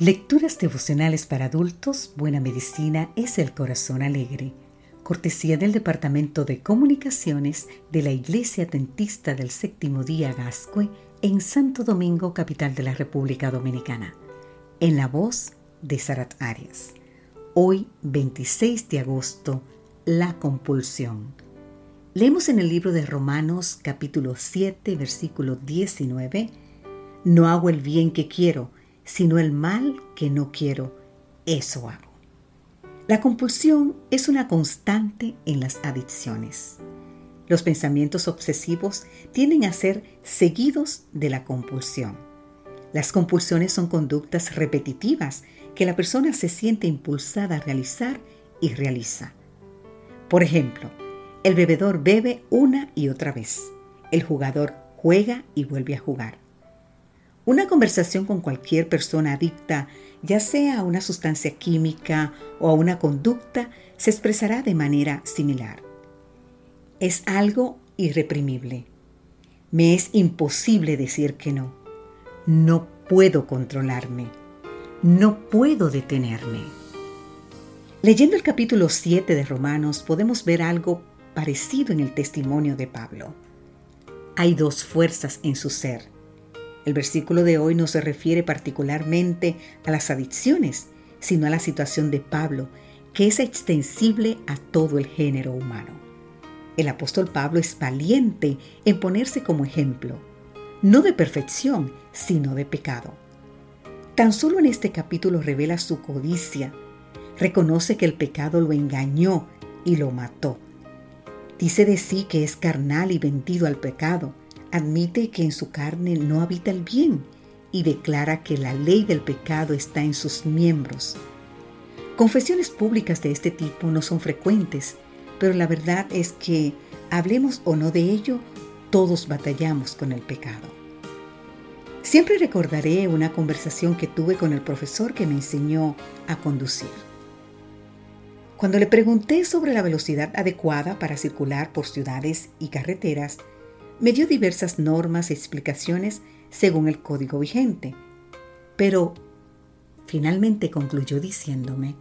Lecturas devocionales para adultos, Buena Medicina es el Corazón Alegre. Cortesía del Departamento de Comunicaciones de la Iglesia Adventista del Séptimo Día Gascue en Santo Domingo, capital de la República Dominicana. En la voz de Sarat Arias. Hoy, 26 de agosto, la compulsión. Leemos en el libro de Romanos capítulo 7, versículo 19, No hago el bien que quiero, sino el mal que no quiero, eso hago. La compulsión es una constante en las adicciones. Los pensamientos obsesivos tienden a ser seguidos de la compulsión. Las compulsiones son conductas repetitivas que la persona se siente impulsada a realizar y realiza. Por ejemplo, el bebedor bebe una y otra vez. El jugador juega y vuelve a jugar. Una conversación con cualquier persona adicta, ya sea a una sustancia química o a una conducta, se expresará de manera similar. Es algo irreprimible. Me es imposible decir que no. No puedo controlarme. No puedo detenerme. Leyendo el capítulo 7 de Romanos podemos ver algo parecido en el testimonio de Pablo. Hay dos fuerzas en su ser el versículo de hoy no se refiere particularmente a las adicciones, sino a la situación de Pablo, que es extensible a todo el género humano. El apóstol Pablo es valiente en ponerse como ejemplo, no de perfección, sino de pecado. Tan solo en este capítulo revela su codicia, reconoce que el pecado lo engañó y lo mató. Dice de sí que es carnal y vendido al pecado, admite que en su carne no habita el bien y declara que la ley del pecado está en sus miembros. Confesiones públicas de este tipo no son frecuentes, pero la verdad es que, hablemos o no de ello, todos batallamos con el pecado. Siempre recordaré una conversación que tuve con el profesor que me enseñó a conducir. Cuando le pregunté sobre la velocidad adecuada para circular por ciudades y carreteras, me dio diversas normas y explicaciones según el código vigente, pero finalmente concluyó diciéndome,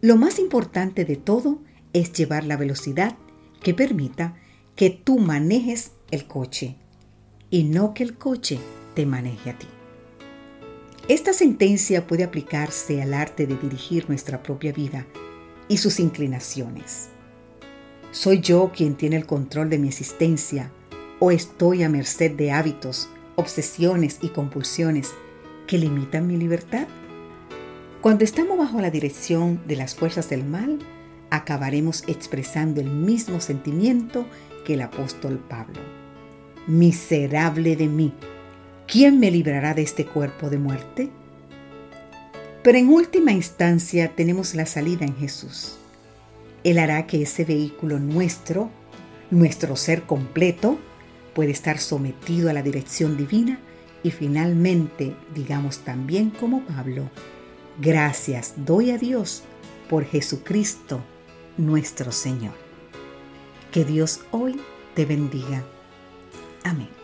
lo más importante de todo es llevar la velocidad que permita que tú manejes el coche y no que el coche te maneje a ti. Esta sentencia puede aplicarse al arte de dirigir nuestra propia vida y sus inclinaciones. Soy yo quien tiene el control de mi existencia o estoy a merced de hábitos, obsesiones y compulsiones que limitan mi libertad? Cuando estamos bajo la dirección de las fuerzas del mal, acabaremos expresando el mismo sentimiento que el apóstol Pablo. Miserable de mí, ¿quién me librará de este cuerpo de muerte? Pero en última instancia tenemos la salida en Jesús. Él hará que ese vehículo nuestro, nuestro ser completo, puede estar sometido a la dirección divina y finalmente digamos también como Pablo, gracias doy a Dios por Jesucristo nuestro Señor. Que Dios hoy te bendiga. Amén.